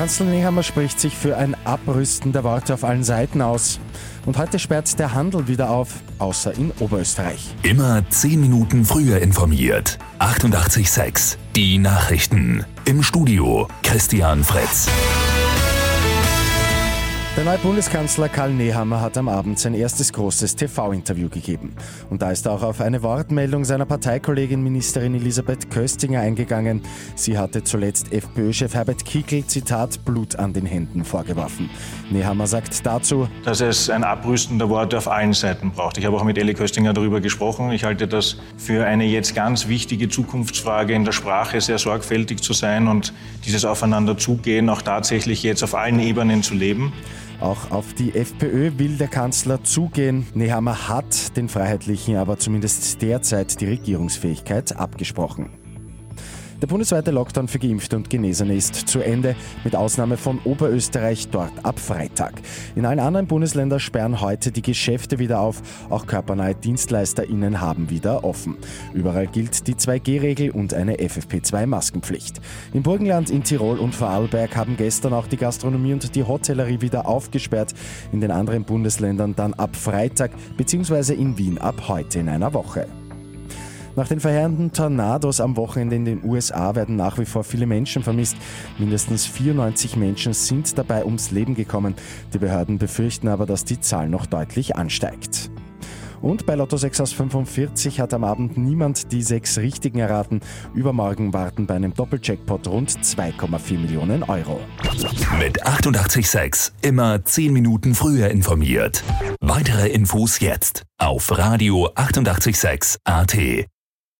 Kanzler Nehammer spricht sich für ein Abrüsten der Worte auf allen Seiten aus. Und heute sperrt der Handel wieder auf, außer in Oberösterreich. Immer 10 Minuten früher informiert. 88.6 Die Nachrichten. Im Studio Christian Fritz. Der neue Bundeskanzler Karl Nehammer hat am Abend sein erstes großes TV-Interview gegeben. Und da ist auch auf eine Wortmeldung seiner Parteikollegin Ministerin Elisabeth Köstinger eingegangen. Sie hatte zuletzt FPÖ-Chef Herbert Kickl, Zitat, Blut an den Händen vorgeworfen. Nehammer sagt dazu, dass es ein Abrüsten der Worte auf allen Seiten braucht. Ich habe auch mit Eli Köstinger darüber gesprochen. Ich halte das für eine jetzt ganz wichtige Zukunftsfrage in der Sprache, sehr sorgfältig zu sein und dieses Aufeinanderzugehen auch tatsächlich jetzt auf allen Ebenen zu leben. Auch auf die FPÖ will der Kanzler zugehen. Nehammer hat den Freiheitlichen aber zumindest derzeit die Regierungsfähigkeit abgesprochen. Der bundesweite Lockdown für Geimpfte und Genesene ist zu Ende, mit Ausnahme von Oberösterreich dort ab Freitag. In allen anderen Bundesländern sperren heute die Geschäfte wieder auf. Auch körpernahe DienstleisterInnen haben wieder offen. Überall gilt die 2G-Regel und eine FFP2-Maskenpflicht. Im Burgenland, in Tirol und Vorarlberg haben gestern auch die Gastronomie und die Hotellerie wieder aufgesperrt. In den anderen Bundesländern dann ab Freitag bzw. in Wien ab heute in einer Woche. Nach den verheerenden Tornados am Wochenende in den USA werden nach wie vor viele Menschen vermisst. Mindestens 94 Menschen sind dabei ums Leben gekommen. Die Behörden befürchten aber, dass die Zahl noch deutlich ansteigt. Und bei Lotto 6 aus 45 hat am Abend niemand die sechs richtigen erraten. Übermorgen warten bei einem Doppeljackpot rund 2,4 Millionen Euro. Mit 886 immer 10 Minuten früher informiert. Weitere Infos jetzt auf Radio 886 AT.